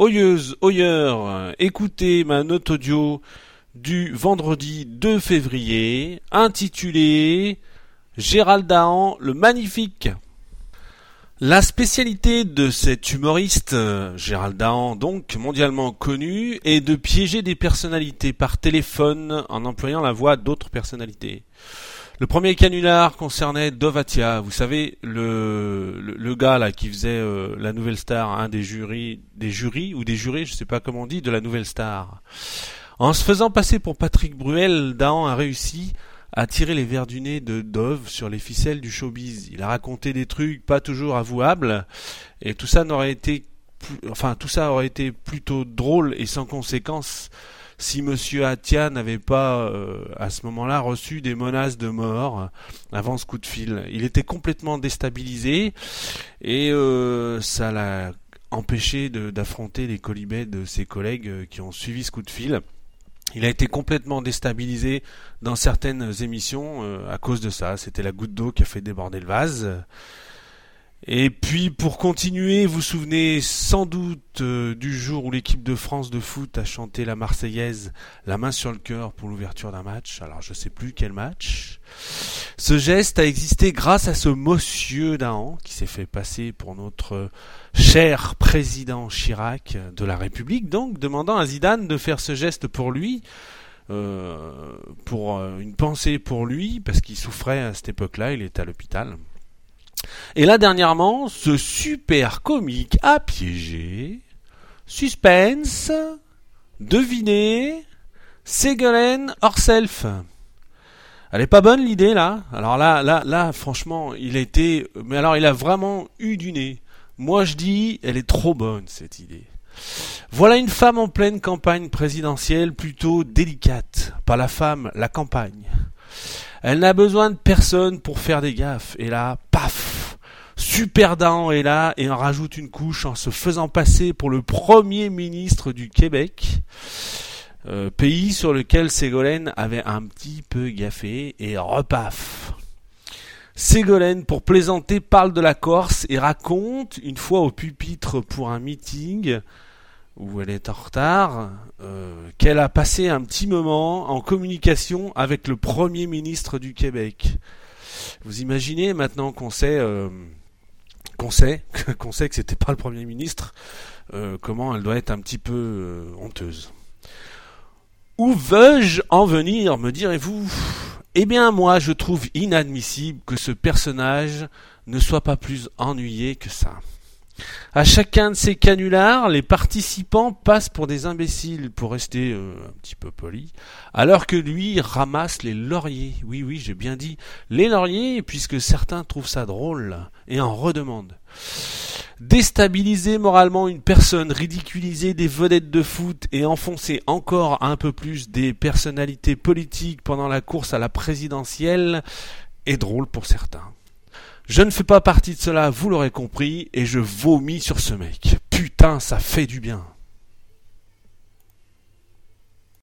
Oyeuses, oyeurs, écoutez ma note audio du vendredi 2 février intitulée Gérald Dahan le magnifique. La spécialité de cet humoriste, Gérald Dahan, donc mondialement connu, est de piéger des personnalités par téléphone en employant la voix d'autres personnalités. Le premier canular concernait Dovatia, vous savez le, le, gars là qui faisait euh, la nouvelle star, un des jurys, des jurys ou des jurés, je sais pas comment on dit, de la nouvelle star. En se faisant passer pour Patrick Bruel, Dahan a réussi à tirer les verres du nez de Dove sur les ficelles du showbiz. Il a raconté des trucs pas toujours avouables et tout ça n'aurait été, enfin tout ça aurait été plutôt drôle et sans conséquence si Monsieur Atia n'avait pas euh, à ce moment-là reçu des menaces de mort avant ce coup de fil. Il était complètement déstabilisé et euh, ça l'a empêché d'affronter les colibets de ses collègues euh, qui ont suivi ce coup de fil. Il a été complètement déstabilisé dans certaines émissions à cause de ça. C'était la goutte d'eau qui a fait déborder le vase. Et puis pour continuer, vous vous souvenez sans doute euh, du jour où l'équipe de France de foot a chanté la Marseillaise la main sur le cœur pour l'ouverture d'un match. Alors je sais plus quel match. Ce geste a existé grâce à ce monsieur Dahan qui s'est fait passer pour notre cher président Chirac de la République, donc demandant à Zidane de faire ce geste pour lui. Euh, pour euh, une pensée pour lui parce qu'il souffrait à cette époque-là, il était à l'hôpital. Et là, dernièrement, ce super comique a piégé. Suspense. Devinez. Ségolène Orself. Elle est pas bonne l'idée là. Alors là, là, là, franchement, il a mais alors il a vraiment eu du nez. Moi je dis, elle est trop bonne cette idée. Voilà une femme en pleine campagne présidentielle plutôt délicate. Pas la femme, la campagne. Elle n'a besoin de personne pour faire des gaffes. Et là, paf Super est là et en rajoute une couche en se faisant passer pour le premier ministre du Québec. Euh, pays sur lequel Ségolène avait un petit peu gaffé et repaf. Ségolène, pour plaisanter, parle de la Corse et raconte, une fois au pupitre pour un meeting, où elle est en retard, euh, qu'elle a passé un petit moment en communication avec le Premier ministre du Québec. Vous imaginez maintenant qu'on sait, euh, qu'on sait, qu'on sait que c'était pas le Premier ministre, euh, comment elle doit être un petit peu honteuse. Où veux-je en venir, me direz-vous? Eh bien, moi, je trouve inadmissible que ce personnage ne soit pas plus ennuyé que ça. À chacun de ces canulars, les participants passent pour des imbéciles, pour rester euh, un petit peu poli, alors que lui ramasse les lauriers. Oui, oui, j'ai bien dit les lauriers, puisque certains trouvent ça drôle et en redemandent. Déstabiliser moralement une personne, ridiculiser des vedettes de foot et enfoncer encore un peu plus des personnalités politiques pendant la course à la présidentielle est drôle pour certains. Je ne fais pas partie de cela, vous l'aurez compris, et je vomis sur ce mec. Putain, ça fait du bien.